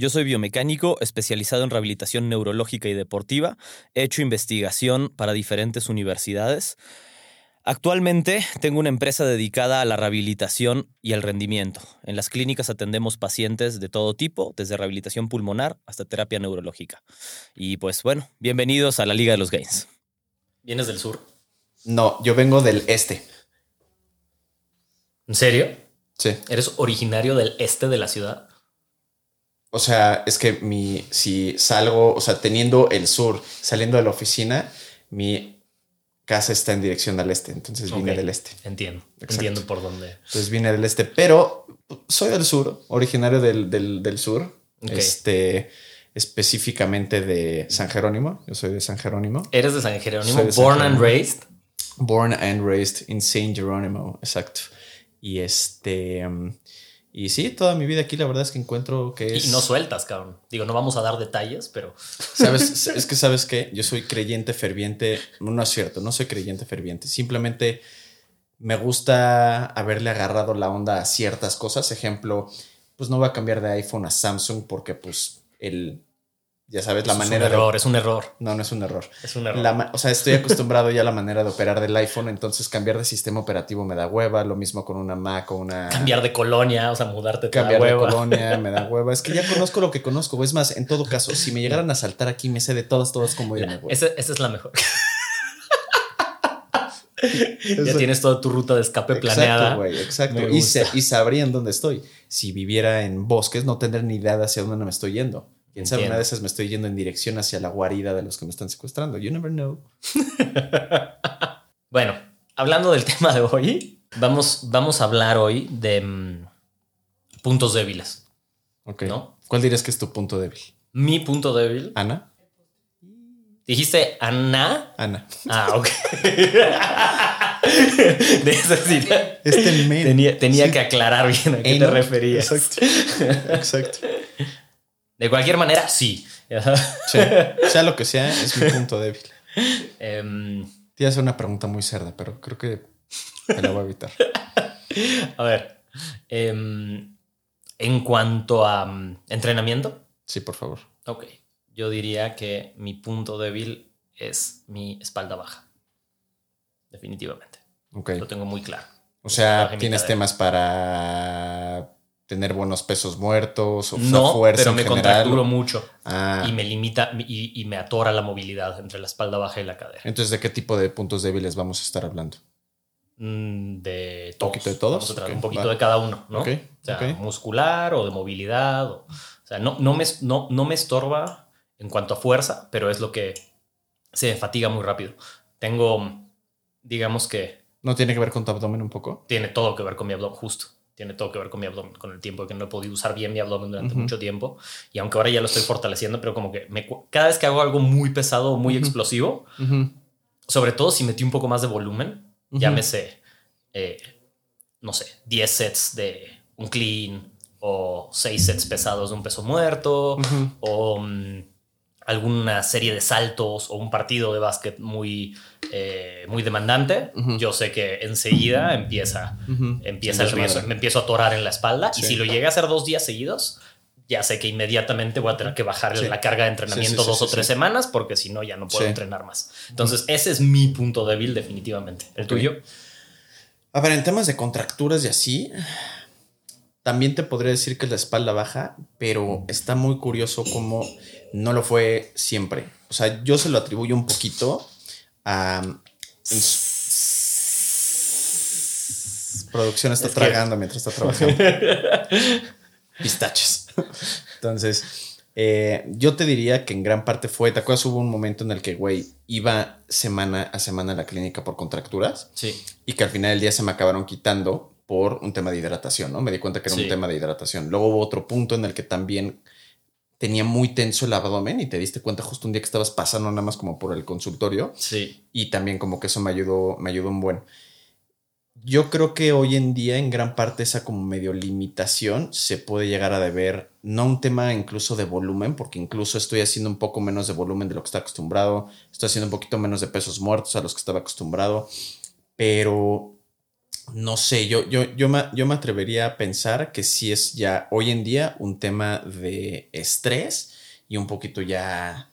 Yo soy biomecánico especializado en rehabilitación neurológica y deportiva. He hecho investigación para diferentes universidades. Actualmente tengo una empresa dedicada a la rehabilitación y al rendimiento. En las clínicas atendemos pacientes de todo tipo, desde rehabilitación pulmonar hasta terapia neurológica. Y pues bueno, bienvenidos a la Liga de los Gains. ¿Vienes del sur? No, yo vengo del este. ¿En serio? Sí. ¿Eres originario del este de la ciudad? O sea, es que mi, si salgo, o sea, teniendo el sur, saliendo de la oficina, mi casa está en dirección al este, entonces vine del este. Entiendo. Exacto. Entiendo por dónde. Entonces vine del este, pero soy del sur, originario del, del, del sur, este, específicamente de San Jerónimo. Yo soy de San Jerónimo. ¿Eres de San Jerónimo? De San Born and raised. Born and raised in Saint Jerónimo, exacto. Y este, um, y sí, toda mi vida aquí la verdad es que encuentro que es... Y no sueltas, cabrón. Digo, no vamos a dar detalles, pero ¿Sabes? Es que sabes que yo soy creyente ferviente. No es cierto, no soy creyente ferviente. Simplemente me gusta haberle agarrado la onda a ciertas cosas. Ejemplo, pues no voy a cambiar de iPhone a Samsung porque pues el, ya sabes, la es manera un de... error, es un error. No, no es un error. Es un error. La o sea, estoy acostumbrado ya a la manera de operar del iPhone, entonces cambiar de sistema operativo me da hueva. Lo mismo con una Mac o una... Cambiar de colonia, o sea, mudarte te da Cambiar de hueva. colonia me da hueva. Es que ya conozco lo que conozco. Es más, en todo caso, si me llegaran a saltar aquí, me sé de todas, todas como irme, güey. Esa, esa es la mejor. ya Eso- tienes toda tu ruta de escape planeada. Exacto, güey, exacto. Me Y, se- y sabrían dónde estoy. Si viviera en bosques, no tendría ni idea de hacia dónde me estoy yendo. Quién sabe, una de esas me estoy yendo en dirección hacia la guarida de los que me están secuestrando. You never know. Bueno, hablando del tema de hoy, vamos, vamos a hablar hoy de mm, puntos débiles. Ok. ¿No? ¿Cuál dirías que es tu punto débil? Mi punto débil. ¿Ana? ¿Dijiste Ana? Ana. Ah, ok. de esa sí. Este men. Tenía, tenía Sí. que aclarar bien a qué Eno. te referías. Exacto. Exacto. De cualquier manera, sí. Sí. Sea lo que sea, es mi punto débil. Em, Te hacer una pregunta muy cerda, pero creo que me la voy a evitar. a ver. em, en cuanto a mm, entrenamiento, Sí, por favor. ok. Yo diría que mi punto débil es mi espalda baja. Definitivamente. Ok. Lo tengo muy claro. O sea, tienes temas para tener buenos pesos muertos o No, fuerza pero me general. contracturo mucho Ah, y me limita y, y me atora la movilidad entre la espalda baja y la cadera. entonces, ¿de qué tipo de puntos débiles vamos a estar hablando? Mm, De ¿Un poquito de todos? Vamos a tratar Ok, un poquito de cada uno, ¿no? Ok, O sea, muscular o de movilidad. O, o sea, no, no, me, no, no me estorba en cuanto a fuerza, pero es lo que se fatiga muy rápido. Tengo, digamos que ¿No tiene que ver con tu abdomen un poco? tiene todo que ver con mi abdomen, justo. Tiene todo que ver con mi abdomen, con el tiempo que no he podido usar bien mi abdomen durante Ujú. mucho tiempo. Y aunque ahora ya lo estoy fortaleciendo, pero como que me cada vez que hago algo muy pesado o muy explosivo, sobre todo si metí un poco más de volumen, llámese, eh, no sé, 10 sets de un clean o 6 sets pesados de un peso muerto o mm, alguna serie de saltos o un partido de básquet muy, eh, muy demandante, yo sé que enseguida empieza, empieza Sí, el riesgo, me empiezo a atorar en la espalda y si lo llegué a hacer dos días seguidos, ya sé que inmediatamente voy a tener que bajar Sí. la carga de entrenamiento dos o tres semanas porque si no ya no puedo entrenar más. Entonces ese es mi punto débil definitivamente. ¿El tuyo? A ver, en temas de contracturas y así, también te podría decir que es la espalda baja, pero está muy curioso cómo no lo fue siempre. O sea, yo se lo atribuyo un poquito a... Producción está Es que- tragando mientras está trabajando. Pistaches. Entonces, eh, yo te diría que en gran parte fue, ¿te acuerdas? Hubo un momento en el que, güey, iba semana a semana a la clínica por contracturas Sí. y que al final del día se me acabaron quitando por un tema de hidratación, ¿no? Me di cuenta que era Sí. un tema de hidratación. Luego hubo otro punto en el que también tenía muy tenso el abdomen y te diste cuenta justo un día que estabas pasando nada más como por el consultorio. Sí. Y también como que eso me ayudó, me ayudó un buen. Yo creo que hoy en día en gran parte esa como medio limitación se puede llegar a deber, no un tema incluso de volumen, porque incluso estoy haciendo un poco menos de volumen de lo que está acostumbrado, estoy haciendo un poquito menos de pesos muertos a los que estaba acostumbrado, pero no sé, yo, yo, yo, me, yo me atrevería a pensar que sí es ya hoy en día un tema de estrés y un poquito ya...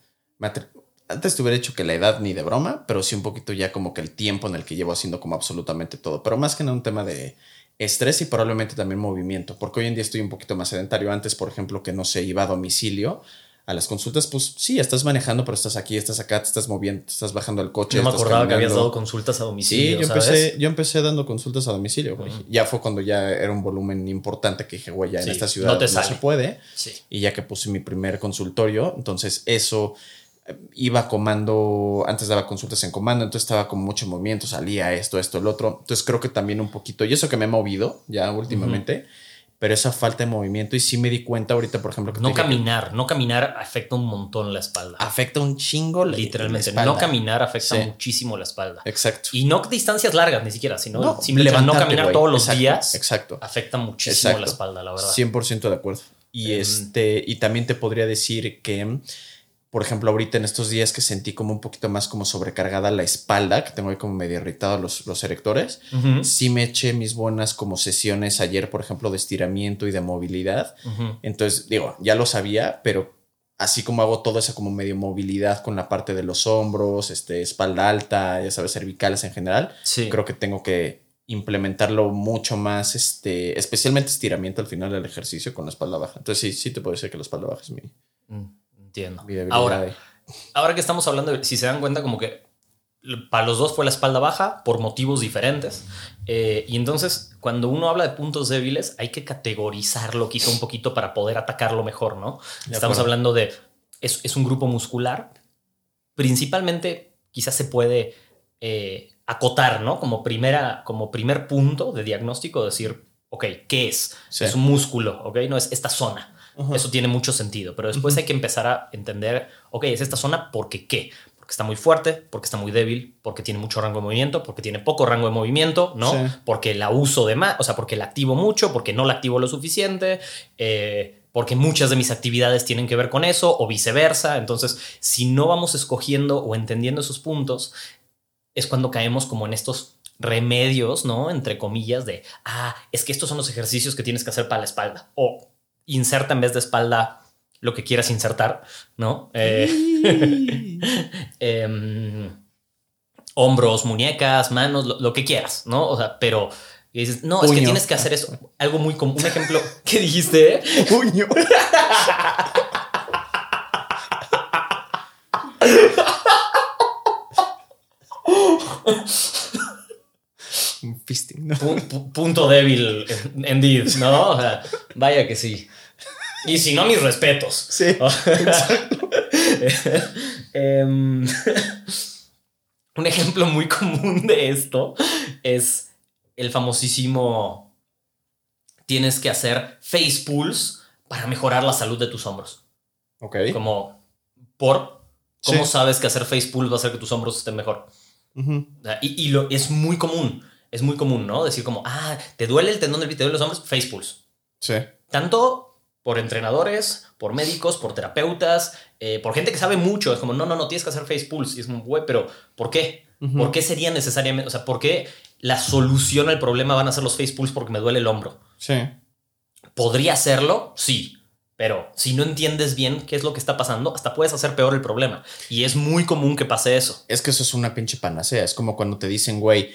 Antes te hubiera dicho que la edad ni de broma, pero sí un poquito ya como que el tiempo en el que llevo haciendo como absolutamente todo. Pero más que nada un tema de estrés y probablemente también movimiento, porque hoy en día estoy un poquito más sedentario. Antes, por ejemplo, que no se iba a domicilio, a las consultas, pues sí, estás manejando, pero estás aquí, estás acá, te estás moviendo, te estás bajando el coche. No me acordaba que habías dado consultas a domicilio. Sí, yo, Empecé, yo empecé dando consultas a domicilio, güey. Ya fue cuando ya era un volumen importante que dije, güey, ya en esta ciudad no, se puede. Sí. Y ya que puse mi primer consultorio, entonces eso eh, iba comando, antes daba consultas en comando, entonces estaba con mucho movimiento, salía esto, esto, el otro. Entonces creo que también un poquito, y eso que me he movido ya últimamente pero esa falta de movimiento y sí me di cuenta ahorita, por ejemplo, que no caminar, no caminar afecta un montón la espalda. Afecta un chingo literalmente. no caminar afecta muchísimo la espalda. Exacto. Y no distancias largas ni siquiera, sino simplemente no caminar todos los días. Exacto. Afecta muchísimo la espalda, la verdad. 100% de acuerdo. Y em, este y también te podría decir que por ejemplo, ahorita en estos días que sentí como un poquito más como sobrecargada la espalda, que tengo ahí como medio irritado los, los erectores, sí me eché mis buenas como sesiones ayer, por ejemplo, de estiramiento y de movilidad. Entonces, digo, ya lo sabía, pero así como hago toda esa como medio movilidad con la parte de los hombros, este, espalda alta, ya sabes, cervicales en general, creo que tengo que implementarlo mucho más, este, especialmente estiramiento al final del ejercicio con la espalda baja. Entonces sí, sí te puedo decir que la espalda baja es mi... Mm. Entiendo. Ahora, ahora que estamos hablando, si se dan cuenta, como que para los dos fue la espalda baja por motivos diferentes. Eh, y entonces, cuando uno habla de puntos débiles, hay que categorizarlo quizá un poquito para poder atacarlo mejor, ¿no? Estamos hablando de, es, es, un grupo muscular. Principalmente, quizás se puede eh, acotar, ¿no? Como, primera, como primer punto de diagnóstico, decir, ok, ¿qué es? Es un músculo, ¿ok? No es esta zona. Eso tiene mucho sentido, pero después hay que empezar a entender, ok, es esta zona porque qué, porque está muy fuerte, porque está muy débil, porque tiene mucho rango de movimiento, porque tiene poco rango de movimiento, ¿no? Porque la uso de más, o sea, porque la activo mucho, porque no la activo lo suficiente, eh, porque muchas de mis actividades tienen que ver con eso o viceversa. Entonces, si no vamos escogiendo o entendiendo esos puntos, es cuando caemos como en estos remedios, ¿no? Entre comillas, de, ah, es que estos son los ejercicios que tienes que hacer para la espalda. O inserta en vez de espalda lo que quieras insertar, ¿no? Eh, em, hombros, muñecas, manos, lo, que quieras, ¿no? O sea, pero dices, no, es que tienes que hacer eso. Algo muy común. Un ejemplo, ¿qué dijiste? Puño. Fisting, punto débil, indeed, ¿no? O sea, vaya que sí. Y si no, mis respetos. Sí. Em, un ejemplo muy común de esto es el famosísimo tienes que hacer face pulls para mejorar la salud de tus hombros. Ok. Como por cómo sabes que hacer face pull va a hacer que tus hombros estén mejor. y, lo, es muy común. Es muy común, ¿no? Decir como, ah, te duele el tendón del te duele los hombros, face pulls. Sí. Tanto por entrenadores, por médicos, por terapeutas, eh, por gente que sabe mucho. Es como, no, no, no, tienes que hacer face pulse. Y es como, güey, pero ¿por qué? ¿Por qué sería necesariamente? O sea, ¿por qué la solución al problema van a ser los face pulls porque me duele el hombro? Sí. ¿Podría hacerlo? Sí. Pero si no entiendes bien qué es lo que está pasando, hasta puedes hacer peor el problema. Y es muy común que pase eso. Es que eso es una pinche panacea. Es como cuando te dicen, güey,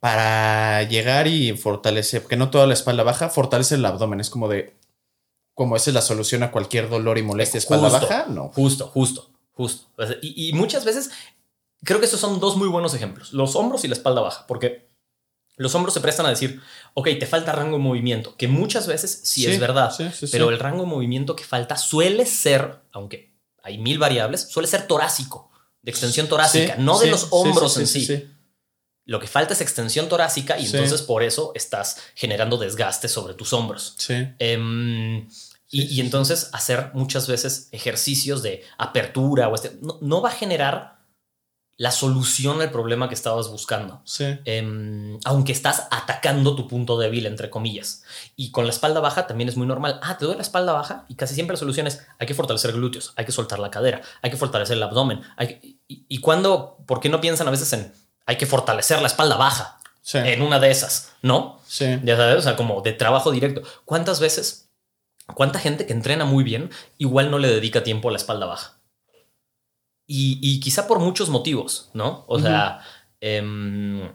para llegar y fortalecer, que no toda la espalda baja, fortalece el abdomen. Es como de, como esa es la solución a cualquier dolor y molestia espalda baja, no. Justo, justo, justo. Y, muchas veces creo que esos son dos muy buenos ejemplos, los hombros y la espalda baja, porque los hombros se prestan a decir, ok, te falta rango de movimiento, que muchas veces sí, es verdad, pero el rango de movimiento que falta suele ser, aunque hay mil variables, suele ser torácico, de extensión torácica, no de los hombros en sí. Lo que falta es extensión torácica y entonces por eso estás generando desgaste sobre tus hombros. Sí. Em, Y, y entonces hacer muchas veces ejercicios de apertura o este, no, no va a generar la solución al problema que estabas buscando. Sí. Em, aunque estás atacando tu punto débil, entre comillas. Y con la espalda baja también es muy normal. Ah, te duele la espalda baja y casi siempre la solución es hay que fortalecer glúteos, hay que soltar la cadera, hay que fortalecer el abdomen. Hay que- y, y cuando, ¿por qué no piensan a veces en hay que fortalecer la espalda baja? Sí. En una de esas, ¿no? sí. Ya sabes, o sea, como de trabajo directo. ¿Cuántas veces, cuánta gente que entrena muy bien igual no le dedica tiempo a la espalda baja? Y, y quizá por muchos motivos, ¿no? O sea, em,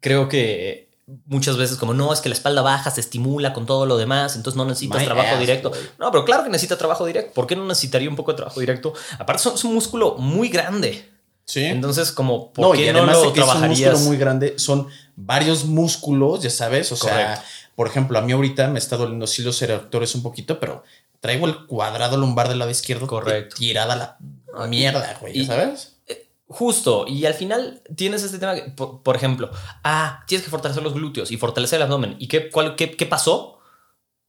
creo que muchas veces como no, es que la espalda baja se estimula con todo lo demás, entonces no necesitas My trabajo ass, directo. No, pero claro que necesita trabajo directo. ¿Por qué no necesitaría un poco de trabajo directo? Aparte, son- es un músculo muy grande. Sí. Entonces, como, ¿por no, y qué no además lo que es un trabajarías? músculo muy grande, son varios músculos, ya sabes. O sea, por ejemplo, a mí ahorita me está doliendo sí los erectores un poquito, pero traigo el cuadrado lumbar del lado izquierdo Correcto. tirada a la mierda, güey, Y- ya sabes. Justo, y al final tienes este tema, que, por, por ejemplo, ah, tienes que fortalecer los glúteos y fortalecer el abdomen. ¿Y qué, cuál, qué, qué pasó?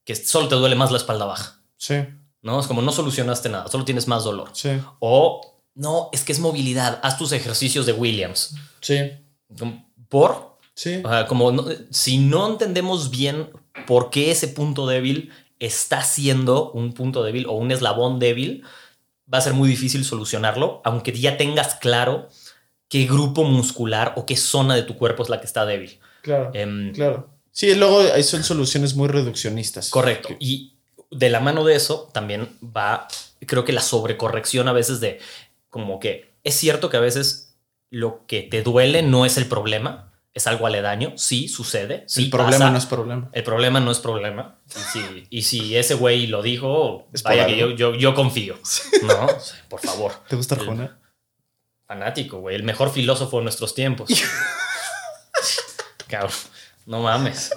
Que solo te duele más la espalda baja, Sí, ¿no? Es como no solucionaste nada, solo tienes más dolor. sí, O, no, es que es movilidad, haz tus ejercicios de Williams. sí, ¿Por? sí. O sea, como no- si no entendemos bien por qué ese punto débil está siendo un punto débil o un eslabón débil, va a ser muy difícil solucionarlo, aunque ya tengas claro qué grupo muscular o qué zona de tu cuerpo es la que está débil. Claro, Em, claro. Sí, luego son soluciones muy reduccionistas. Correcto. Y de la mano de eso también va, creo que la sobrecorrección a veces de como que es cierto que a veces lo que te duele no es el problema, es algo aledaño, sí sucede. Sí el problema pasa. no es problema. El problema no es problema. Y si, y si ese güey lo dijo, Es vaya que yo, yo, yo confío. No, por favor. ¿Te gusta Arjona? Fanático, güey. El mejor filósofo de nuestros tiempos. Cabrón, no mames.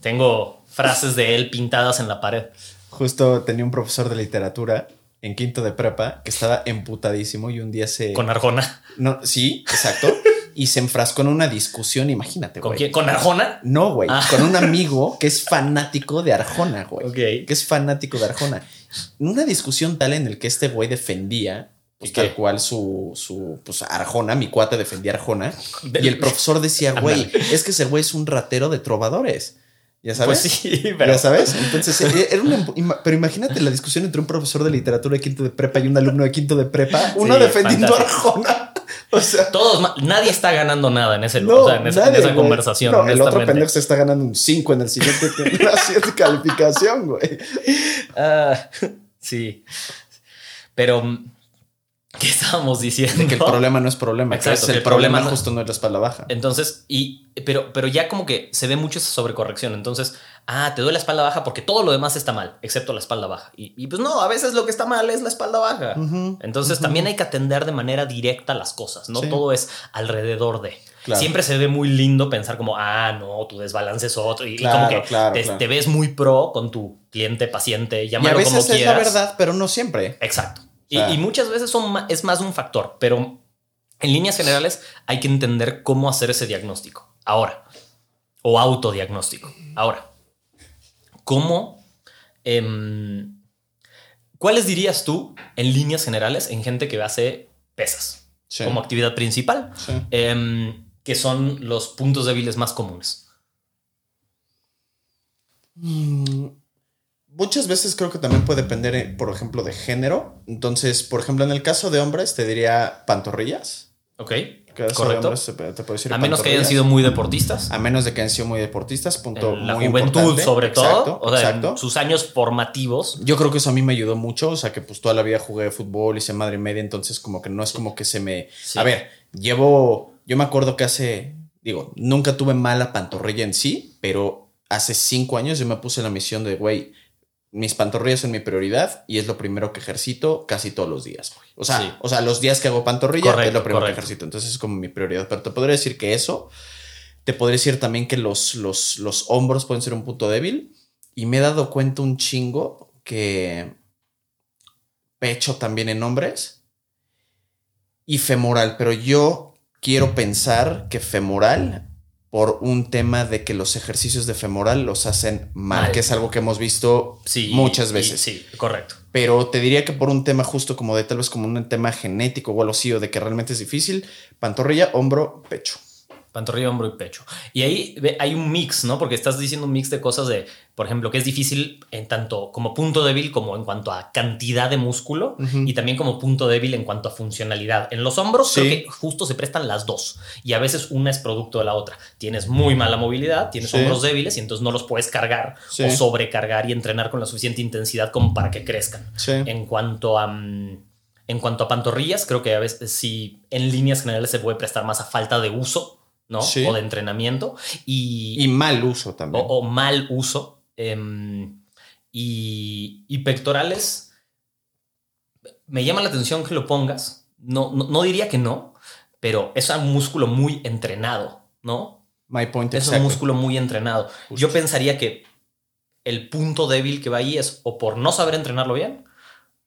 Tengo frases de él pintadas en la pared. Justo tenía un profesor de literatura en quinto de prepa que estaba emputadísimo y un día se... Con Arjona. No, sí, exacto. y se enfrascó en una discusión, imagínate, ¿Con güey. quién? ¿Con Arjona? No, güey. Ah. Con un amigo que es fanático de Arjona, güey. Ok. Que es fanático de Arjona. Una discusión tal en el que este güey defendía, pues tal cual su, su, pues Arjona, mi cuate defendía Arjona. De- Y el profesor decía, güey, es que ese güey es un ratero de trovadores. ¿Ya sabes? Pues sí, pero. ¿Ya sabes? Entonces, eh, era una, pero imagínate la discusión entre un profesor de literatura de quinto de prepa y un alumno de quinto de prepa, uno Sí, defendiendo a. Arjona. O sea, Todos, nadie está ganando nada en ese no, o sea, en esa, en conversación. No, el otro pendejo se está ganando un 5 en el siguiente, en la siguiente calificación, güey. Ah, sí. Pero, mm, ¿qué estábamos diciendo? Que el problema no es problema. Exacto, que el el problema problema no- justo no es la espalda baja. Entonces, y, pero, pero ya como que se ve mucho esa sobrecorrección. Entonces, ah, te duele la espalda baja porque todo lo demás está mal, excepto la espalda baja. Y, y pues no, a veces lo que está mal es la espalda baja. Entonces, también hay que atender de manera directa las cosas, no Sí. todo es alrededor de. Claro. Siempre se ve muy lindo pensar como, ah, no, tu desbalance es otro. Y, y como que claro, te, ves muy pro con tu cliente, paciente, Y a llámalo veces como es la verdad, pero no siempre. Exacto. Y, muchas veces son es más un factor, pero en líneas generales hay que entender cómo hacer ese diagnóstico. Ahora, o autodiagnóstico. Ahora, ¿cómo... em, ¿Cuáles dirías tú en líneas generales en gente que hace pesas Sí. como actividad principal? Sí. Em, que son los puntos débiles más comunes. Mm, Muchas veces creo que también puede depender, eh, por ejemplo, de género. Entonces, por ejemplo, en el caso de hombres, te diría pantorrillas. ¿Ok? Correcto. hombres, te, puedo decir A menos que hayan sido muy deportistas. A menos de que hayan sido muy deportistas, punto en la muy juventud, importante. sobre todo. Exacto, o sea, en sus años formativos. Yo creo que eso a mí me ayudó mucho, o sea que pues toda la vida jugué fútbol, hice madre y media, entonces como que no es como que se me... Sí. A ver, llevo, yo me acuerdo que hace, digo, nunca tuve mala pantorrilla en sí, pero hace cinco años yo me puse la misión de, güey, mis pantorrillas son mi prioridad y es lo primero que ejercito casi todos los días, güey. O sea, Sí. o sea, los días que hago pantorrilla es Correcto, lo primero correcto. que ejercito, entonces es como mi prioridad, pero te podría decir que eso, te podría decir también que los, los, los hombros pueden ser un punto débil y me he dado cuenta un chingo que pecho también en hombres y femoral, pero yo quiero pensar que femoral por un tema de que los ejercicios de femoral los hacen mal, Mal. que es algo que hemos visto Sí, muchas veces. Sí, correcto. Pero te diría que por un tema justo como de tal vez como un tema genético o algo así, o de que realmente es difícil, pantorrilla, hombro, pecho. Pantorrilla, hombro y pecho. Y ahí hay un mix, ¿no? Porque estás diciendo un mix de cosas de, por ejemplo, que es difícil en tanto como punto débil como en cuanto a cantidad de músculo y también como punto débil en cuanto a funcionalidad. En los hombros Sí. creo que justo se prestan las dos y a veces una es producto de la otra. Tienes muy mala movilidad, tienes Sí. hombros débiles y entonces no los puedes cargar Sí. o sobrecargar y entrenar con la suficiente intensidad como para que crezcan. En cuanto a... mm, En cuanto a pantorrillas, creo que a veces sí, en líneas generales se puede prestar más a falta de uso, ¿no? Sí. O de entrenamiento y, Y mal uso también. o mal uso. em, y, y pectorales, me llama la atención que lo pongas. No, no, no diría que no, pero es un músculo muy entrenado, ¿no? My point Es un músculo muy entrenado. Justo. Yo pensaría que el punto débil que va ahí es o por no saber entrenarlo bien,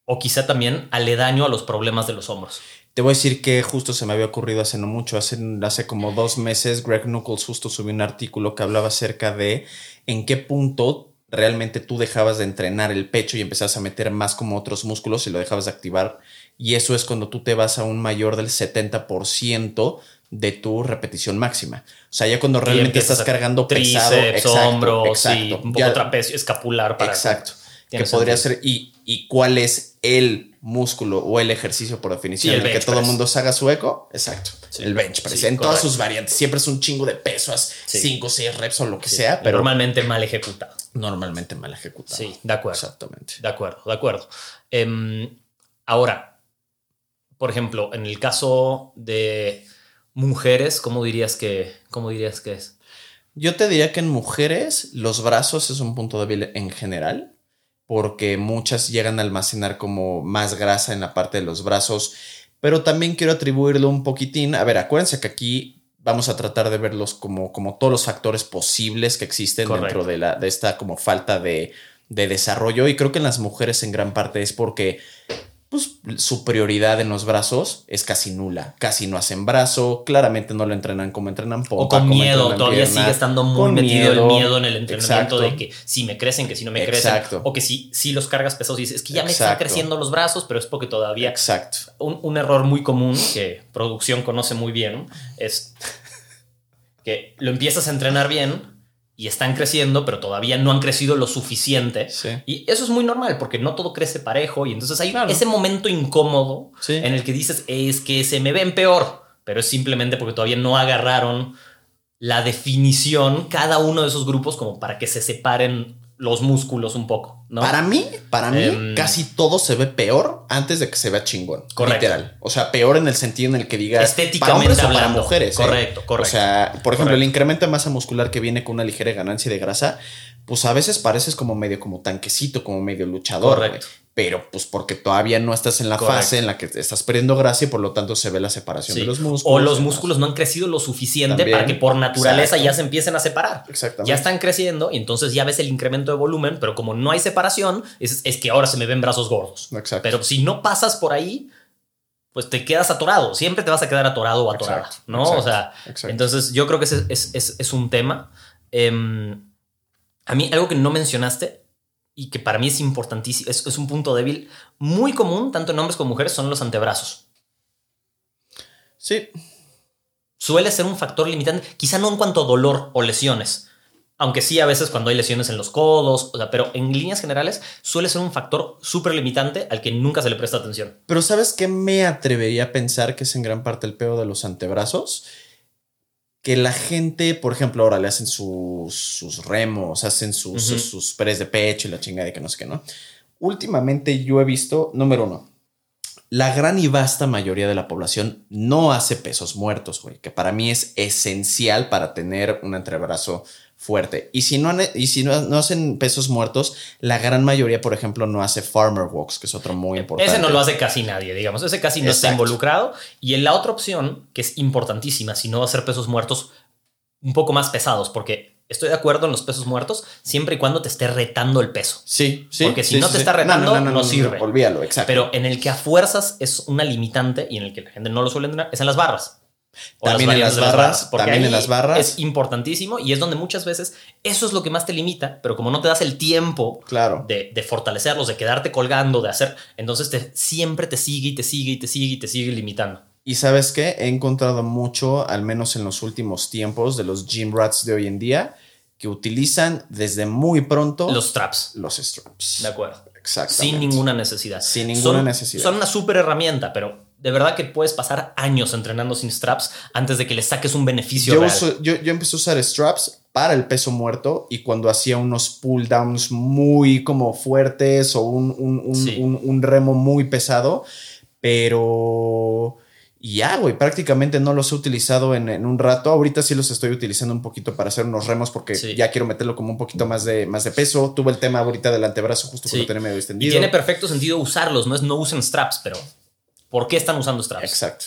o quizá también aledaño a los problemas de los hombros. Te voy a decir que justo se me había ocurrido hace no mucho, hace, hace como dos meses, Greg Knuckles justo subió un artículo que hablaba acerca de en qué punto realmente tú dejabas de entrenar el pecho y empezabas a meter más como otros músculos y lo dejabas de activar. Y eso es cuando tú te vas a un mayor del 70% de tu repetición máxima. O sea, ya cuando realmente estás cargando pesado. Tríceps, exacto, hombros, y exacto. un poco Ya- trapecio escapular para Exacto. Que podría sentido. ser, y, y cuál es el músculo o el ejercicio por definición Sí, el en el que todo el mundo se haga su eco. Exacto. Sí. El bench press. Sí, en todas sus variantes. Siempre es un chingo de peso, haz Sí. 5 o 6 reps o lo que sea, pero normalmente mal ejecutado. normalmente mal ejecutado. Sí, de acuerdo. Exactamente. De acuerdo, de acuerdo. Em, ahora, por ejemplo, en el caso de mujeres, ¿cómo dirías que, cómo dirías que es? Yo te diría que en mujeres los brazos es un punto débil en general, porque muchas llegan a almacenar como más grasa en la parte de los brazos, pero también quiero atribuirlo un poquitín. A ver, acuérdense que aquí vamos a tratar de verlos como, como todos los factores posibles que existen Correcto. dentro de, la, de esta como falta de, de desarrollo, y creo que en las mujeres en gran parte es porque pues su prioridad en los brazos es casi nula. Casi no hacen brazo, claramente no lo entrenan como entrenan pompa. O con miedo, todavía pierna, sigue estando muy metido el miedo. miedo en el entrenamiento Exacto. de que si me crecen, que si no me Exacto. crecen, o que si, si los cargas pesados y dices, es que ya me están creciendo los brazos, pero es porque todavía Exacto. un, un error muy común que producción conoce muy bien es que lo empiezas a entrenar bien y están creciendo, pero todavía no han crecido lo suficiente. Sí. Y eso es muy normal porque no todo crece parejo y entonces hay Claro. ese momento incómodo Sí. en el que dices, es que se me ven peor, pero es simplemente porque todavía no agarraron la definición cada uno de esos grupos como para que se separen los músculos un poco, ¿no? Para mí, para mí, Em, casi todo se ve peor antes de que se vea chingón. Correcto. Literal. O sea, peor en el sentido en el que digas Estéticamente para hombres o para hablando. mujeres. ¿eh? Correcto, correcto. O sea, por ejemplo, Correcto. el incremento de masa muscular que viene con una ligera ganancia de grasa, pues a veces pareces como medio como tanquecito, como medio luchador. Correcto. Pero pues porque todavía no estás en la Correcto. fase en la que estás perdiendo grasa y por lo tanto se ve la separación Sí. de los músculos. O los músculos no han crecido lo suficiente También. para que por naturaleza Exacto. ya se empiecen a separar. Exactamente. Ya están creciendo y entonces ya ves el incremento de volumen, pero como no hay separación, es, es que ahora se me ven brazos gordos. Exacto. Pero si no pasas por ahí, pues te quedas atorado. Siempre te vas a quedar atorado o atorada, Exacto, ¿no? o sea, entonces yo creo que ese es, es- es un tema. Em, a mí algo que no mencionaste y que para mí es importantísimo, es, es un punto débil muy común, tanto en hombres como mujeres, son los antebrazos. Sí, suele ser un factor limitante, quizá no en cuanto a dolor o lesiones, aunque sí a veces cuando hay lesiones en los codos, o sea, pero en líneas generales suele ser un factor súper limitante al que nunca se le presta atención. Pero ¿sabes qué me atrevería a pensar que es en gran parte el peor de los antebrazos? Que la gente, por ejemplo, ahora le hacen sus, sus remos, hacen sus, Ujú. sus, de pecho y la chingada de que no sé qué, ¿no? Últimamente yo he visto, número uno, la gran y vasta mayoría de la población no hace pesos muertos, güey, que para mí es esencial para tener un antebrazo fuerte. Y si no, y si no, no hacen pesos muertos, la gran mayoría, por ejemplo, no hace farmer walks, que es otro muy importante. Ese no lo hace casi nadie, digamos, ese casi no está involucrado. Y en la otra opción, que es importantísima, si no va a ser pesos muertos un poco más pesados, porque estoy de acuerdo en los pesos muertos siempre y cuando te esté retando el peso. Sí, sí. Porque si sí, no sí, te sí. está retando, no sirve. olvídalo, exacto. Pero en el que a fuerzas es una limitante y en el que la gente no lo suele entrenar es en las barras. También en las barras, porque también en las barras. Es importantísimo y es donde muchas veces eso es lo que más te limita, pero como no te das el tiempo Claro. de, de fortalecerlos, de quedarte colgando, de hacer, entonces te, siempre te sigue y te sigue y te sigue y te sigue limitando. Y sabes qué? He encontrado mucho, al menos en los últimos tiempos, de los gym rats de hoy en día, que utilizan desde muy pronto Los traps, los straps. de acuerdo. Exactamente. Sin ninguna necesidad. Sin ninguna Son- necesidad. Son una súper herramienta, pero de verdad que puedes pasar años entrenando sin straps antes de que le saques un beneficio Yo, real. uso- yo, yo empecé a usar straps para el peso muerto y cuando hacía unos pull downs muy como fuertes o un, un- un- Sí. un- remo muy pesado, pero ya, güey, prácticamente no los he utilizado en, en un rato. Ahorita sí los estoy utilizando un poquito para hacer unos remos porque Sí. ya quiero meterlo como un poquito más de, más de peso. Tuve el tema ahorita del antebrazo justo Sí. lo tenía medio Y extendido. tiene perfecto sentido usarlos, no es no usen straps, pero ¿por qué están usando straps? Exacto.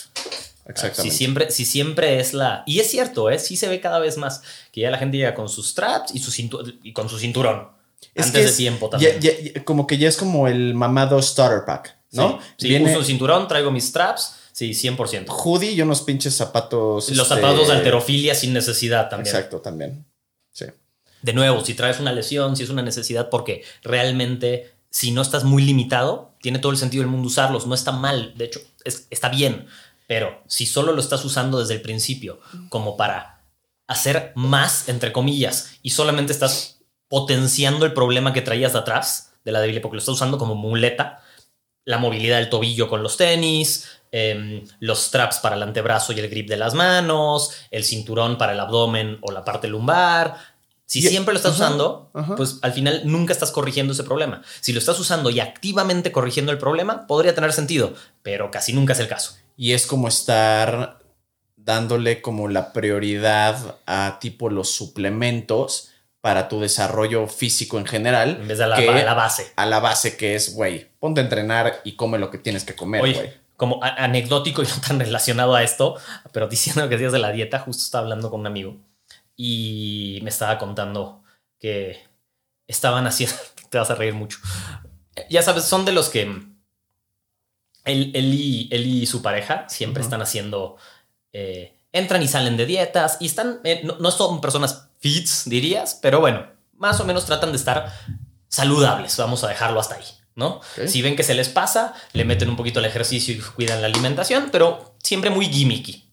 Si Exactamente. siempre, si siempre es la. Y es cierto, ¿eh? sí se ve cada vez más que ya la gente llega con sus straps y, su cintu- y con su cinturón. Es antes que de es- tiempo ya- también. ya- ya- como que ya es como el mamado starter pack, ¿no? Sí, sí, Viene uso el cinturón, traigo mis straps, sí, 100%. hoodie y unos pinches zapatos. Los este, zapatos de alterofilia sin necesidad también. Exacto, también. Sí. De nuevo, si traes una lesión, si es una necesidad, porque realmente, si no estás muy limitado, tiene todo el sentido del mundo usarlos. No está mal, de hecho, es- está bien. Pero si solo lo estás usando desde el principio, como para hacer más, entre comillas, y solamente estás potenciando el problema que traías de atrás de la debilidad, porque lo estás usando como muleta, la movilidad del tobillo con los tenis, em, los straps para el antebrazo y el grip de las manos, el cinturón para el abdomen o la parte lumbar. Si Y- siempre lo estás ajá, usando, ajá. pues al final nunca estás corrigiendo ese problema. Si lo estás usando y activamente corrigiendo el problema, podría tener sentido, pero casi nunca es el caso. Y es como estar dándole como la prioridad a tipo los suplementos para tu desarrollo físico en general. En vez de la, que la base. A la base que es, güey, ponte a entrenar y come lo que tienes que comer, güey. como a- anecdótico y no tan relacionado a esto, pero diciendo que decías de la dieta, justo estaba hablando con un amigo y me estaba contando que estaban haciendo, te vas a reír mucho. Ya sabes, son de los que él, él y, él y su pareja siempre están haciendo, eh, entran y salen de dietas y están, eh, no, no son personas fits, dirías, pero bueno, más o menos tratan de estar saludables, vamos a dejarlo hasta ahí, ¿no? Si ven que se les pasa, le meten un poquito el ejercicio y cuidan la alimentación, pero siempre muy gimmicky.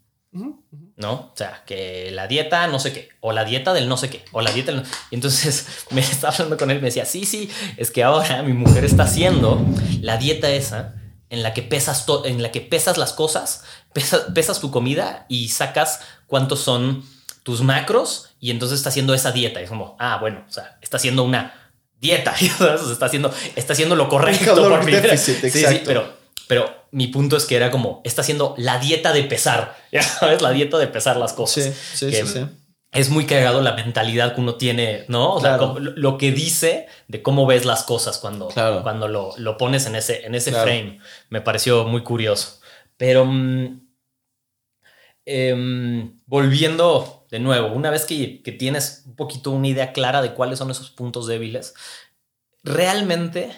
¿No? O sea, que la dieta no sé qué, o la dieta del no sé qué, o la dieta del... no- Y entonces me estaba hablando con él, me decía, sí, sí, es que ahora mi mujer está haciendo la dieta esa en la que pesas, to- en la que pesas las cosas, pesas, pesas tu comida y sacas cuántos son tus macros y entonces está haciendo esa dieta. Y es como, ah, bueno, o sea, está haciendo una dieta, sea, está haciendo, está haciendo lo correcto. por primera- Sí, sí, pero, pero mi punto es que era como, está haciendo la dieta de pesar, ya sabes, la dieta de pesar las cosas. Sí, sí, que sí, sí. Es muy cagado la mentalidad que uno tiene, ¿no? O sea, Claro. lo que dice de cómo ves las cosas cuando, Claro. cuando lo, lo pones en ese, en ese Claro. frame. Me pareció muy curioso. Pero mm, em, volviendo de nuevo, una vez que, que tienes un poquito una idea clara de cuáles son esos puntos débiles, realmente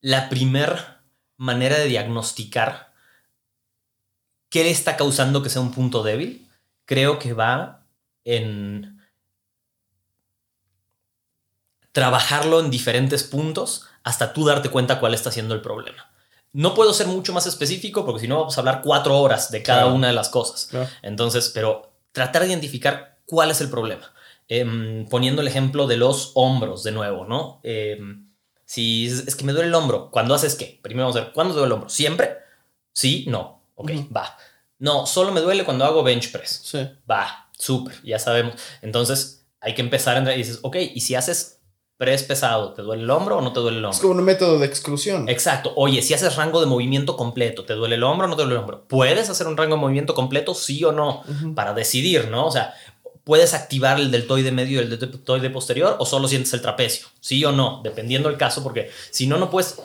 la primer manera de diagnosticar qué le está causando que sea un punto débil, creo que va en trabajarlo en diferentes puntos hasta tú darte cuenta cuál está siendo el problema. No puedo ser mucho más específico porque si no vamos a hablar cuatro horas de cada Claro. una de las cosas. Claro. Entonces, pero tratar de identificar cuál es el problema. Em, poniendo el ejemplo de los hombros de nuevo, ¿no? Em, si es, es que me duele el hombro, ¿cuándo haces qué? Primero vamos a ver, ¿cuándo duele el hombro? ¿Siempre? Sí, no. Ok, va. No, solo me duele cuando hago bench press. Sí. Va, súper, ya sabemos. Entonces hay que empezar a entrar y dices, ok, y si haces press pesado, ¿te duele el hombro o no te duele el Es hombro? como un método de exclusión. Exacto. Oye, si haces rango de movimiento completo, ¿te duele el hombro o no te duele el hombro? ¿Puedes hacer un rango de movimiento completo, sí o no? Para decidir, ¿no? O sea, ¿puedes activar el deltoide medio y el deltoide posterior o solo sientes el trapecio? Sí o no, dependiendo del caso, porque si no, no puedes...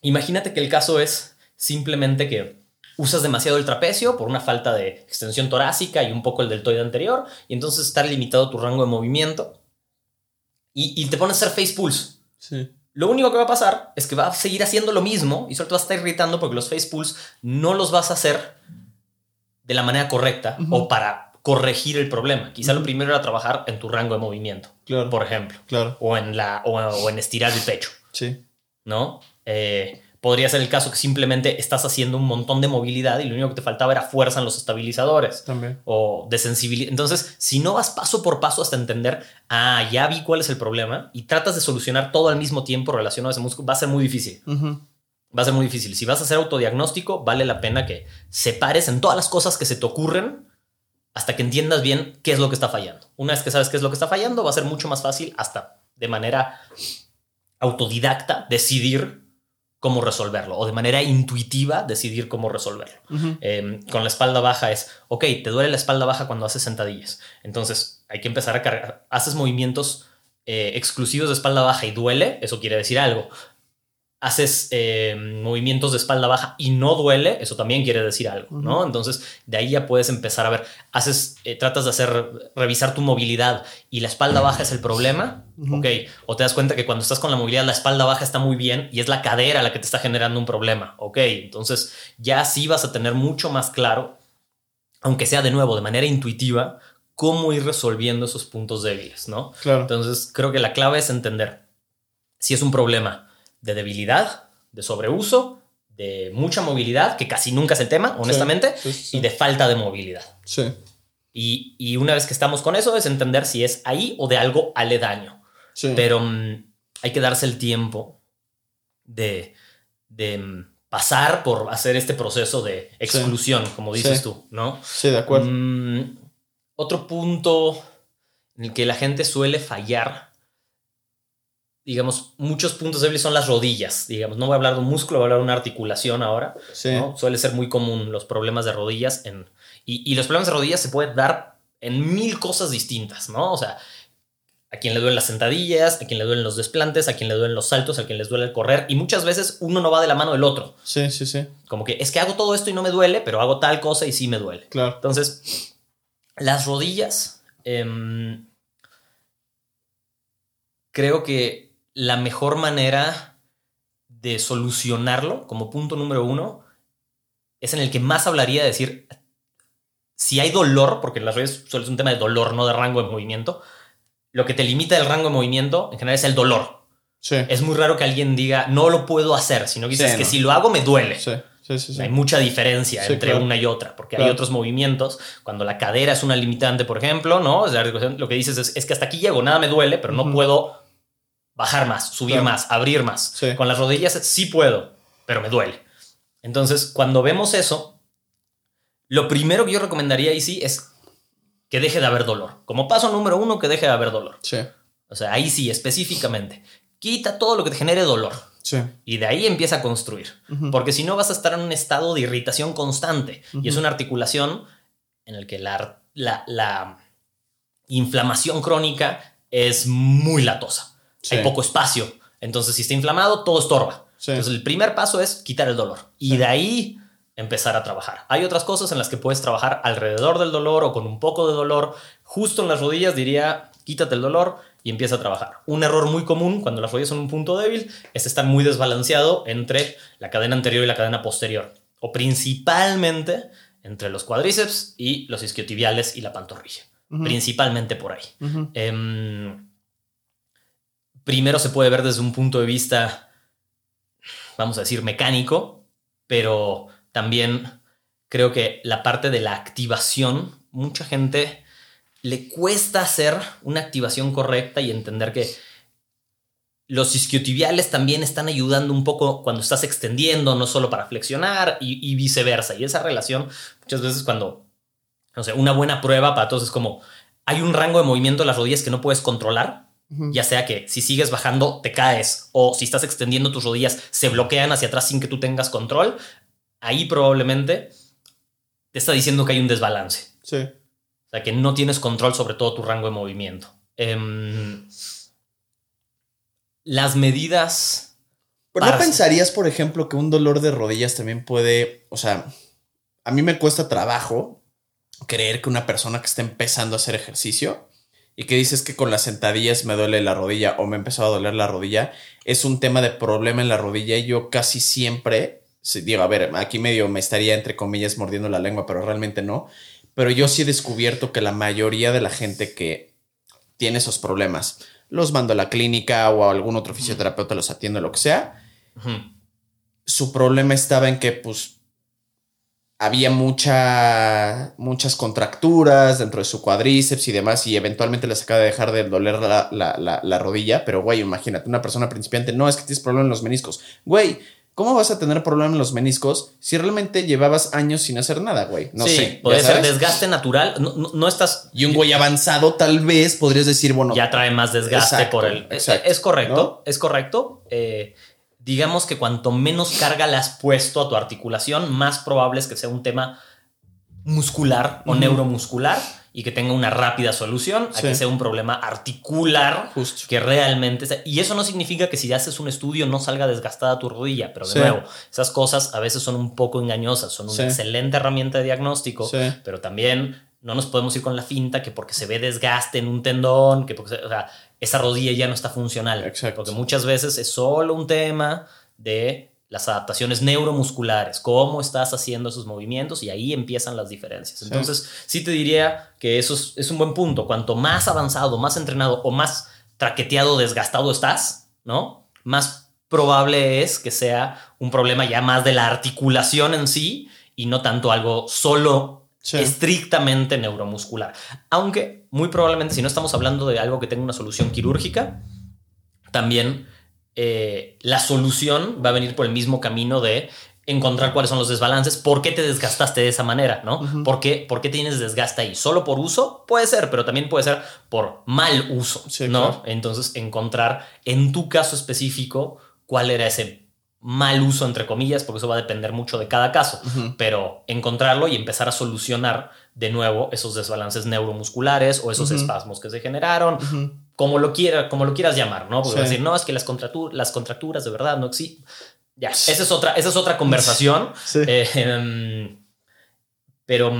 Imagínate que el caso es simplemente que usas demasiado el trapecio por una falta de extensión torácica y un poco el deltoide anterior, y entonces está limitado tu rango de movimiento y, y te pones a hacer face pulse. Sí. Lo único que va a pasar es que va a seguir haciendo lo mismo y solo te vas a estar irritando porque los face pulls no los vas a hacer de la manera correcta o para corregir el problema. Quizá lo primero era trabajar en tu rango de movimiento, Claro. por ejemplo, Claro. o en, la, o, o en estirar el pecho, Sí. ¿no? Eh, podría ser el caso que simplemente estás haciendo un montón de movilidad y lo único que te faltaba era fuerza en los estabilizadores También. o de sensibilidad. Entonces, si no vas paso por paso hasta entender, ah, ya vi cuál es el problema y tratas de solucionar todo al mismo tiempo relacionado a ese músculo, va a ser muy difícil. Va a ser muy difícil. Si vas a hacer autodiagnóstico, vale la pena que separes en todas las cosas que se te ocurren hasta que entiendas bien qué es lo que está fallando. Una vez que sabes qué es lo que está fallando, va a ser mucho más fácil hasta de manera autodidacta decidir cómo resolverlo o de manera intuitiva decidir cómo resolverlo. Eh, con la espalda baja es, ok, te duele la espalda baja cuando haces sentadillas. Entonces hay que empezar a cargar. Haces movimientos eh, exclusivos de espalda baja y duele, eso quiere decir algo. Haces eh, movimientos de espalda baja y no duele, eso también quiere decir algo, ¿no? Entonces de ahí ya puedes empezar a ver, haces, eh, tratas de hacer, revisar tu movilidad y la espalda baja es el problema, ok, o te das cuenta que cuando estás con la movilidad la espalda baja está muy bien y es la cadera la que te está generando un problema, ok, entonces ya sí vas a tener mucho más claro, aunque sea de nuevo de manera intuitiva, cómo ir resolviendo esos puntos débiles, ¿no? Claro. Entonces creo que la clave es entender si es un problema de debilidad, de sobreuso, de mucha movilidad, que casi nunca es el tema, honestamente, Sí, sí, sí. y de falta de movilidad. Sí. Y, y una vez que estamos con eso es entender si es ahí o de algo aledaño. Sí. Pero mm, hay que darse el tiempo de, de mm, pasar por hacer este proceso de exclusión, como dices tú, ¿no? Sí, de acuerdo. Mm, otro punto en el que la gente suele fallar, digamos, muchos puntos débiles son las rodillas, digamos, no voy a hablar de un músculo, voy a hablar de una articulación ahora, sí. ¿no? Suele ser muy común los problemas de rodillas en, y, y los problemas de rodillas se pueden dar en mil cosas distintas, ¿no? O sea, a quien le duelen las sentadillas, a quien le duelen los desplantes, a quien le duelen los saltos, a quien les duele el correr, y muchas veces uno no va de la mano del otro. Sí, sí, sí. Como que es que hago todo esto y no me duele, pero hago tal cosa y sí me duele. Claro. Entonces, las rodillas, em, creo que la mejor manera de solucionarlo, como punto número uno, es en el que más hablaría de decir, si hay dolor, porque en las rodillas suele ser un tema de dolor, no de rango de movimiento, lo que te limita el rango de movimiento en general es el dolor. Sí. Es muy raro que alguien diga, no lo puedo hacer, sino que Sí, dices que si lo hago me duele. Sí, sí, sí. sí. Hay mucha diferencia entre claro. una y otra, porque hay otros movimientos, cuando la cadera es una limitante, por ejemplo, ¿no? O sea, lo que dices es, es que hasta aquí llego, nada me duele, pero no puedo bajar más, subir Claro. más, abrir más. Sí. Con las rodillas sí puedo, pero me duele. Entonces, cuando vemos eso, lo primero que yo recomendaría ahí sí es que deje de haber dolor. Como paso número uno, que deje de haber dolor. Sí, O sea, ahí sí, específicamente. Quita todo lo que te genere dolor. sí. Y de ahí empieza a construir. Porque si no vas a estar en un estado de irritación constante. Y es una articulación en el que la, la, la inflamación crónica es muy latosa. Sí. Hay poco espacio. Entonces, si está inflamado, todo estorba. Sí. Entonces, el primer paso es quitar el dolor. Y Sí. de ahí empezar a trabajar. Hay otras cosas en las que puedes trabajar alrededor del dolor o con un poco de dolor. Justo en las rodillas diría, quítate el dolor y empieza a trabajar. Un error muy común cuando las rodillas son un punto débil es estar muy desbalanceado entre la cadena anterior y la cadena posterior. O principalmente entre los cuádriceps y los isquiotibiales y la pantorrilla. Principalmente por ahí. Primero se puede ver desde un punto de vista, vamos a decir, mecánico, pero también creo que la parte de la activación, mucha gente le cuesta hacer una activación correcta y entender que los isquiotibiales también están ayudando un poco cuando estás extendiendo, no solo para flexionar y, y viceversa. Y esa relación, muchas veces cuando, no sé, una buena prueba para todos es como, hay un rango de movimiento de las rodillas que no puedes controlar. Ya sea que si sigues bajando te caes o si estás extendiendo tus rodillas se bloquean hacia atrás sin que tú tengas control, ahí probablemente te está diciendo que hay un desbalance. Sí. O sea, que no tienes control sobre todo tu rango de movimiento. Em, las medidas... Pero no pensarías, por ejemplo, que un dolor de rodillas también puede, o sea, a mí me cuesta trabajo creer que una persona que está empezando a hacer ejercicio y que dices que con las sentadillas me duele la rodilla o me empezó a doler la rodilla, es un tema de problema en la rodilla y yo casi siempre digo, a ver, aquí medio me estaría entre comillas mordiendo la lengua, pero realmente no. Pero yo sí he descubierto que la mayoría de la gente que tiene esos problemas, los mando a la clínica o a algún otro fisioterapeuta los atiende, lo que sea, su problema estaba en que, pues, había mucha, muchas contracturas dentro de su cuadríceps y demás, y eventualmente les acaba de dejar de doler la, la- la- la rodilla. Pero, güey, imagínate, una persona principiante, no es que tienes problema en los meniscos. Güey, ¿cómo vas a tener problema en los meniscos si realmente llevabas años sin hacer nada, güey? No sí, sé. ¿ya puede ser desgaste natural. No, no- no estás. Y un güey avanzado, tal vez podrías decir, bueno, ya trae más desgaste Exacto, por el. exacto, es correcto, ¿no? es correcto. Eh, digamos que cuanto menos carga le has puesto a tu articulación, más probable es que sea un tema muscular o neuromuscular y que tenga una rápida solución a Sí. que sea un problema articular justo. que realmente sea- y eso no significa que si haces un estudio no salga desgastada tu rodilla, pero de Sí. nuevo, esas cosas a veces son un poco engañosas, son una Sí. excelente herramienta de diagnóstico, pero también no nos podemos ir con la finta que porque se ve desgaste en un tendón, que porque se- o sea, esa rodilla ya no está funcional, Exacto. porque muchas veces es solo un tema de las adaptaciones neuromusculares, cómo estás haciendo esos movimientos y ahí empiezan las diferencias. Sí. Entonces, sí te diría que eso es, es un buen punto. Cuanto más avanzado, más entrenado o más traqueteado, desgastado estás, ¿no? Más probable es que sea un problema ya más de la articulación en sí y no tanto algo solo Sí. estrictamente neuromuscular. Aunque muy probablemente si no estamos hablando de algo que tenga una solución quirúrgica, también eh, la solución va a venir por el mismo camino de encontrar cuáles son los desbalances, por qué te desgastaste de esa manera, ¿no? ¿Por, qué, por qué tienes desgaste ahí? ¿Solo por uso? Puede ser, pero también puede ser por mal uso, Sí, ¿no? claro. Entonces, encontrar en tu caso específico cuál era ese mal uso, entre comillas, porque eso va a depender mucho de cada caso, pero encontrarlo y empezar a solucionar de nuevo esos desbalances neuromusculares o esos espasmos que se generaron, como lo, quiera, como lo quieras llamar, ¿no? Porque Sí. decir, no, es que las, contratu- las contracturas de verdad no existen. Ya, esa es otra, esa es otra conversación. Sí. Eh, em, pero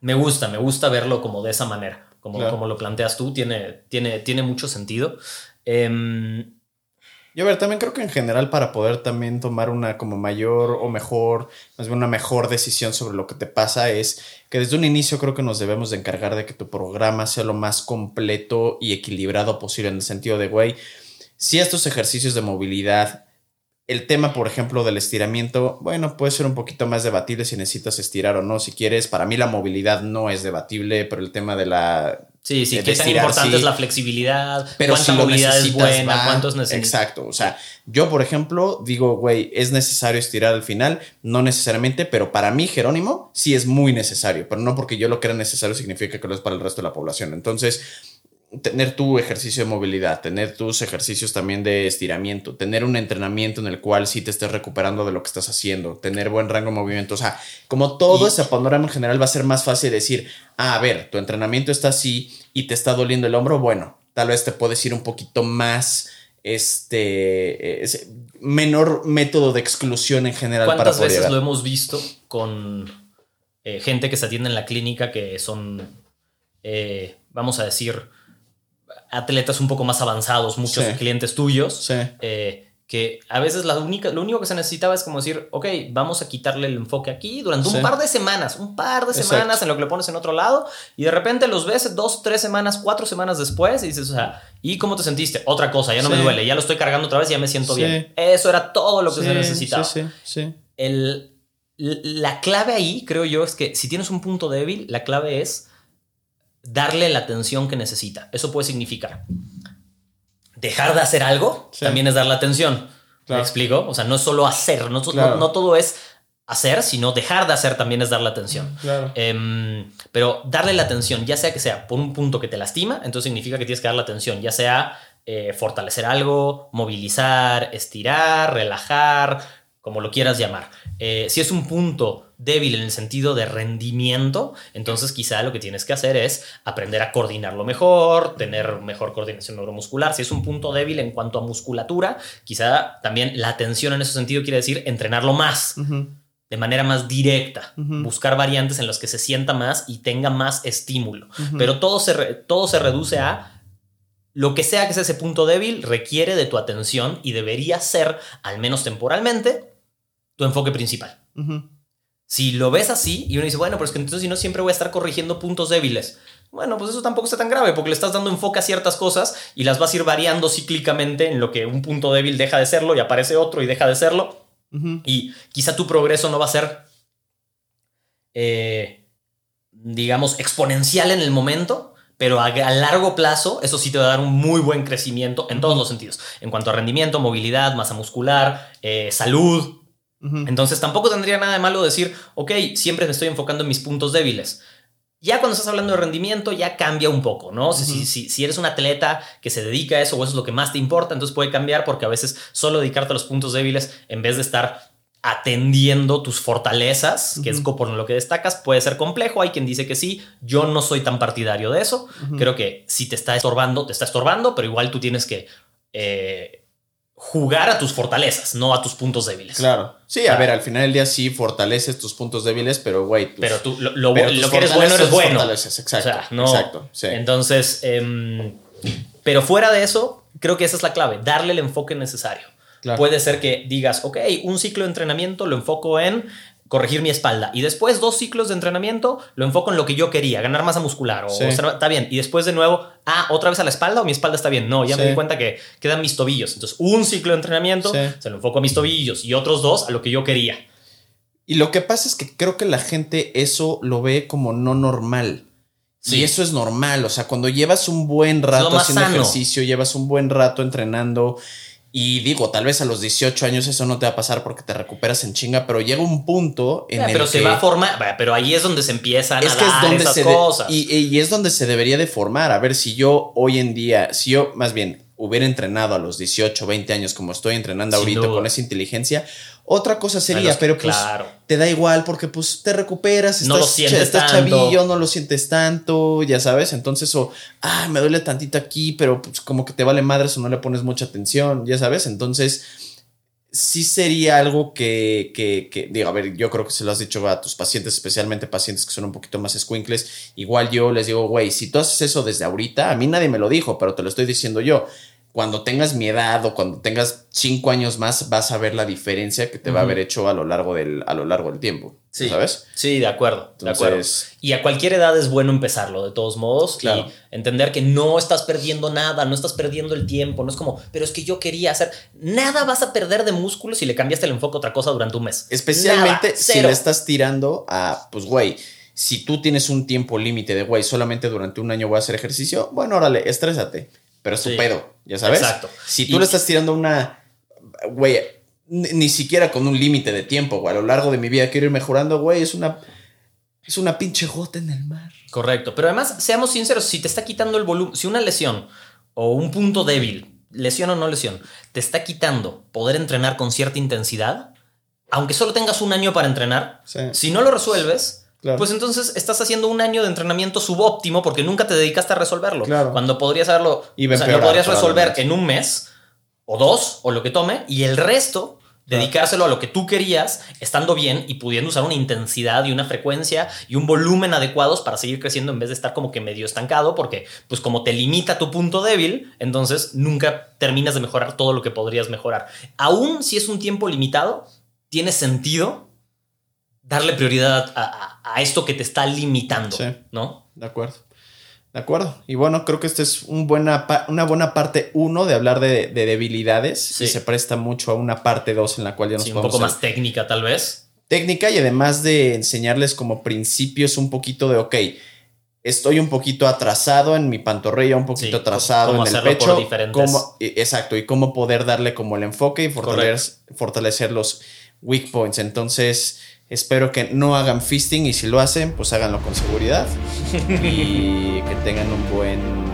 me gusta, me gusta verlo como de esa manera, como, Claro. como lo planteas tú, tiene, tiene, tiene mucho sentido. Em, Y a ver, también creo que en general para poder también tomar una como mayor o mejor, más bien una mejor decisión sobre lo que te pasa es que desde un inicio creo que nos debemos de encargar de que tu programa sea lo más completo y equilibrado posible en el sentido de, güey, si estos ejercicios de movilidad, el tema, por ejemplo, del estiramiento, bueno, puede ser un poquito más debatible si necesitas estirar o no, si quieres. Para mí la movilidad no es debatible, pero el tema de la sí, sí, De qué tan importante sí. es la flexibilidad, pero cuánta si movilidad es necesitas, buena, va. cuánto es necesario. Exacto. O sea, yo, por ejemplo, digo, güey, es necesario estirar al final, no necesariamente, pero para mí, Jerónimo, sí es muy necesario, pero no porque yo lo crea necesario significa que lo es para el resto de la población. Entonces, tener tu ejercicio de movilidad, tener tus ejercicios también de estiramiento, tener un entrenamiento en el cual sí te estés recuperando de lo que estás haciendo, tener buen rango de movimiento, o sea, como todo Y- ese panorama en general va a ser más fácil decir, ah, a ver, tu entrenamiento está así y te está doliendo el hombro, bueno, tal vez te puedes ir un poquito más, este, es- menor método de exclusión en general para ¿Cuántas poder veces llegar. lo hemos visto con eh, gente que se atiende en la clínica que son, eh, vamos a decir, atletas un poco más avanzados, muchos Sí. clientes tuyos, Sí, eh, que a veces la única, lo único que se necesitaba es como decir, ok, vamos a quitarle el enfoque aquí durante Sí. un par de semanas, un par de Exacto. semanas en lo que le pones en otro lado, y de repente los ves dos, tres semanas, cuatro semanas después, y dices, o sea, ¿y cómo te sentiste? Otra cosa, ya no me duele, ya lo estoy cargando otra vez, ya me siento bien. Eso era todo lo que se necesitaba. Sí, sí, sí. El, la clave ahí, creo yo, es que si tienes un punto débil, la clave es darle la atención que necesita. Eso puede significar dejar de hacer algo, Sí. también es dar la atención. Claro. ¿Me explico? O sea, no es solo hacer, no, Claro. no, no todo es hacer, sino dejar de hacer también es dar la atención. Claro. Em, pero darle la atención, ya sea que sea por un punto que te lastima, entonces significa que tienes que dar la atención, ya sea eh, fortalecer algo, movilizar, estirar, relajar, como lo quieras llamar. Eh, si es un punto débil en el sentido de rendimiento, entonces quizá lo que tienes que hacer es aprender a coordinarlo mejor, tener mejor coordinación neuromuscular. Si es un punto débil en cuanto a musculatura, quizá también la atención en ese sentido quiere decir entrenarlo más de manera más directa, buscar variantes en las que se sienta más y tenga más estímulo. Pero todo se, re- todo se reduce a lo que sea que sea ese punto débil requiere de tu atención y debería ser, al menos temporalmente, tu enfoque principal. Si lo ves así y uno dice, bueno, pero es que entonces si no siempre voy a estar corrigiendo puntos débiles. Bueno, pues eso tampoco está tan grave porque le estás dando enfoque a ciertas cosas y las vas a ir variando cíclicamente en lo que un punto débil deja de serlo y aparece otro y deja de serlo. Y quizá tu progreso no va a ser, eh, digamos, exponencial en el momento, pero a, largo plazo eso sí te va a dar un muy buen crecimiento en todos los sentidos, en cuanto a rendimiento, movilidad, masa muscular, eh, salud. Entonces tampoco tendría nada de malo decir, ok, siempre me estoy enfocando en mis puntos débiles. Ya cuando estás hablando de rendimiento ya cambia un poco, ¿no? si, si, si, eres un atleta que se dedica a eso o eso es lo que más te importa, entonces puede cambiar porque a veces solo dedicarte a los puntos débiles en vez de estar atendiendo tus fortalezas, que es por lo que destacas, puede ser complejo. Hay quien dice que sí. Yo no soy tan partidario de eso. Creo que si te está estorbando, te está estorbando, pero igual tú tienes que eh, jugar a tus fortalezas, no a tus puntos débiles. Claro. Sí, a ver, al final del día sí fortaleces tus puntos débiles, pero güey. Pero tú, lo, que eres bueno, eres bueno. Exacto. exacto. Entonces, em, pero fuera de eso, creo que esa es la clave, darle el enfoque necesario. Puede ser que digas, ok, un ciclo de entrenamiento lo enfoco en corregir mi espalda. Y después dos ciclos de entrenamiento lo enfoco en lo que yo quería, ganar masa muscular. O, está bien. Y después de nuevo, ah, otra vez a la espalda o mi espalda está bien. No, ya me di cuenta que quedan mis tobillos. Entonces, un ciclo de entrenamiento se lo enfoco a mis tobillos y otros dos a lo que yo quería. Y lo que pasa es que creo que la gente eso lo ve como no normal. Y eso es normal. O sea, cuando llevas un buen rato haciendo ejercicio, llevas un buen rato entrenando y digo, tal vez a los 18 años eso no te va a pasar porque te recuperas en chinga, pero llega un punto en el pero se va a formar, pero ahí es donde se empiezan es a dar donde esas cosas. y, y, es donde se debería de formar. A ver, si yo hoy en día, si yo más bien hubiera entrenado a los 18, 20 años como estoy entrenando ahorita con esa inteligencia, otra cosa sería, pero pues te da igual porque pues te recuperas, estás, no lo sientes chavillo, no lo sientes tanto, ya sabes, entonces o, ah, me duele tantito aquí, pero pues como que te vale madres o no le pones mucha atención, ya sabes, entonces sí sería algo que, que, que, digo, a ver, yo creo que se lo has dicho a tus pacientes, especialmente pacientes que son un poquito más squinkles, igual yo les digo, güey, si tú haces eso desde ahorita, a mí nadie me lo dijo, pero te lo estoy diciendo yo, cuando tengas mi edad o cuando tengas cinco años más, vas a ver la diferencia que te va a haber hecho a lo largo del, a lo largo del tiempo. Sí. ¿Sabes? Sí, de acuerdo. de acuerdo. Y a cualquier edad es bueno empezarlo, de todos modos. Y entender que no estás perdiendo nada, no estás perdiendo el tiempo. No es como, pero es que yo quería hacer. Nada vas a perder de músculo si le cambiaste el enfoque a otra cosa durante un mes. Especialmente si le estás tirando a, pues, güey. Si tú tienes un tiempo límite de, güey, solamente durante un año voy a hacer ejercicio, bueno, órale, estrésate pero es tu pedo, ya sabes. Exacto. Si tú le estás tirando una, güey, ni, siquiera con un límite de tiempo, güey, a lo largo de mi vida quiero ir mejorando, güey, es una, es una pinche gota en el mar. Correcto, pero además, seamos sinceros, si te está quitando el volumen, si una lesión o un punto débil, lesión o no lesión, te está quitando poder entrenar con cierta intensidad, aunque solo tengas un año para entrenar, si no lo resuelves, pues entonces estás haciendo un año de entrenamiento subóptimo porque nunca te dedicaste a resolverlo. Cuando podrías haberlo, o sea, lo podrías resolver en un mes o dos o lo que tome y el resto dedicárselo a lo que tú querías, estando bien y pudiendo usar una intensidad y una frecuencia y un volumen adecuados para seguir creciendo en vez de estar como que medio estancado, porque pues como te limita tu punto débil, entonces nunca terminas de mejorar todo lo que podrías mejorar. Aún si es un tiempo limitado, tiene sentido darle prioridad a, esto que te está limitando, ¿no? De acuerdo. De acuerdo. Y bueno, creo que esta es un buena una buena parte uno de hablar de, debilidades. Y se presta mucho a una parte dos en la cual ya nos sí, Un poco más técnica, tal vez. Técnica y además de enseñarles como principios un poquito de, ok, estoy un poquito atrasado en mi pantorrilla, un poquito atrasado en el pecho. Cómo, exacto, y cómo poder darle como el enfoque y fortalecer, fortalecer los weak points. Entonces, Espero que no hagan fisting y si lo hacen, pues háganlo con seguridad. Y que tengan un buen